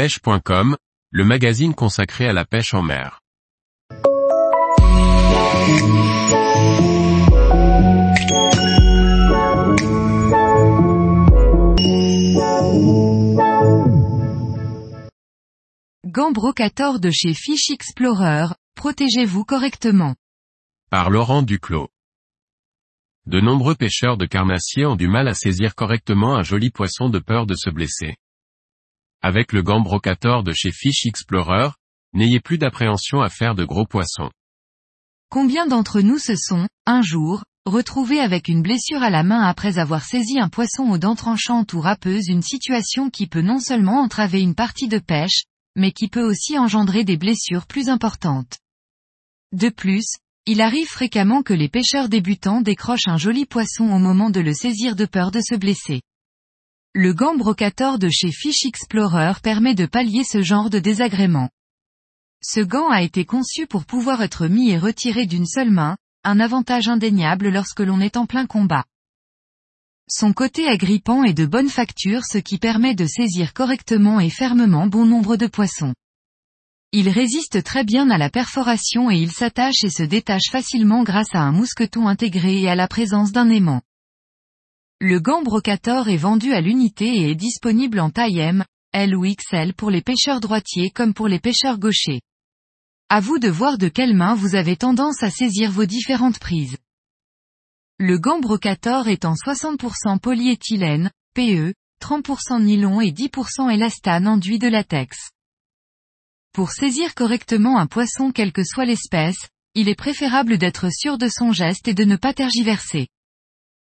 pêche.com, le magazine consacré à la pêche en mer. Gants Brocator de chez Fish Explorer, protégez-vous correctement. Par Laurent Duclos. De nombreux pêcheurs de carnassiers ont du mal à saisir correctement un joli poisson de peur de se blesser. Avec le gant Brocator de chez Fish Explorer, n'ayez plus d'appréhension à faire de gros poissons. Combien d'entre nous se sont, un jour, retrouvés avec une blessure à la main après avoir saisi un poisson aux dents tranchantes ou râpeuses une situation qui peut non seulement entraver une partie de pêche, mais qui peut aussi engendrer des blessures plus importantes. De plus, il arrive fréquemment que les pêcheurs débutants décrochent un joli poisson au moment de le saisir de peur de se blesser. Le gant brocator de chez Fish Explorer permet de pallier ce genre de désagrément. Ce gant a été conçu pour pouvoir être mis et retiré d'une seule main, un avantage indéniable lorsque l'on est en plein combat. Son côté agrippant est de bonne facture ce qui permet de saisir correctement et fermement bon nombre de poissons. Il résiste très bien à la perforation et il s'attache et se détache facilement grâce à un mousqueton intégré et à la présence d'un aimant. Le gant brocator est vendu à l'unité et est disponible en taille M, L ou XL pour les pêcheurs droitiers comme pour les pêcheurs gauchers. À vous de voir de quelle main vous avez tendance à saisir vos différentes prises. Le gant brocator est en 60% polyéthylène, PE, 30% nylon et 10% élastane enduit de latex. Pour saisir correctement un poisson quelle que soit l'espèce, il est préférable d'être sûr de son geste et de ne pas tergiverser.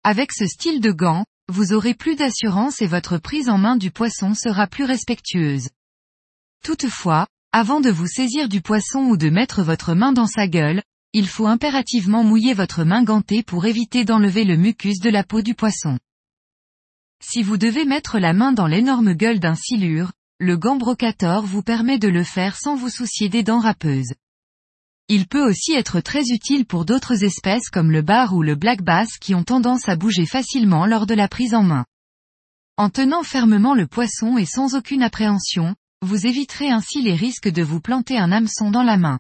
Avec ce style de gant, vous aurez plus d'assurance et votre prise en main du poisson sera plus respectueuse. Toutefois, avant de vous saisir du poisson ou de mettre votre main dans sa gueule, il faut impérativement mouiller votre main gantée pour éviter d'enlever le mucus de la peau du poisson. Si vous devez mettre la main dans l'énorme gueule d'un silure, le gant brocator vous permet de le faire sans vous soucier des dents râpeuses. Il peut aussi être très utile pour d'autres espèces comme le bar ou le black bass qui ont tendance à bouger facilement lors de la prise en main. En tenant fermement le poisson et sans aucune appréhension, vous éviterez ainsi les risques de vous planter un hameçon dans la main.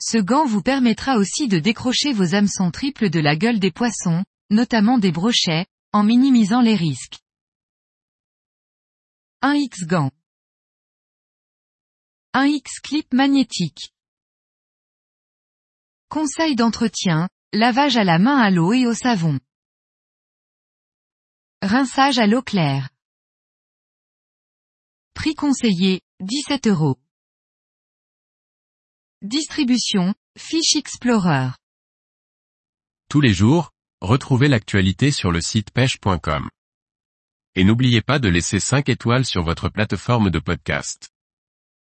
Ce gant vous permettra aussi de décrocher vos hameçons triples de la gueule des poissons, notamment des brochets, en minimisant les risques. 1X gant. 1X clip magnétique. Conseil d'entretien, lavage à la main à l'eau et au savon. Rinçage à l'eau claire. Prix conseillé, 17 euros. Distribution, Fish Explorer. Tous les jours, retrouvez l'actualité sur le site pêche.com. Et n'oubliez pas de laisser 5 étoiles sur votre plateforme de podcast.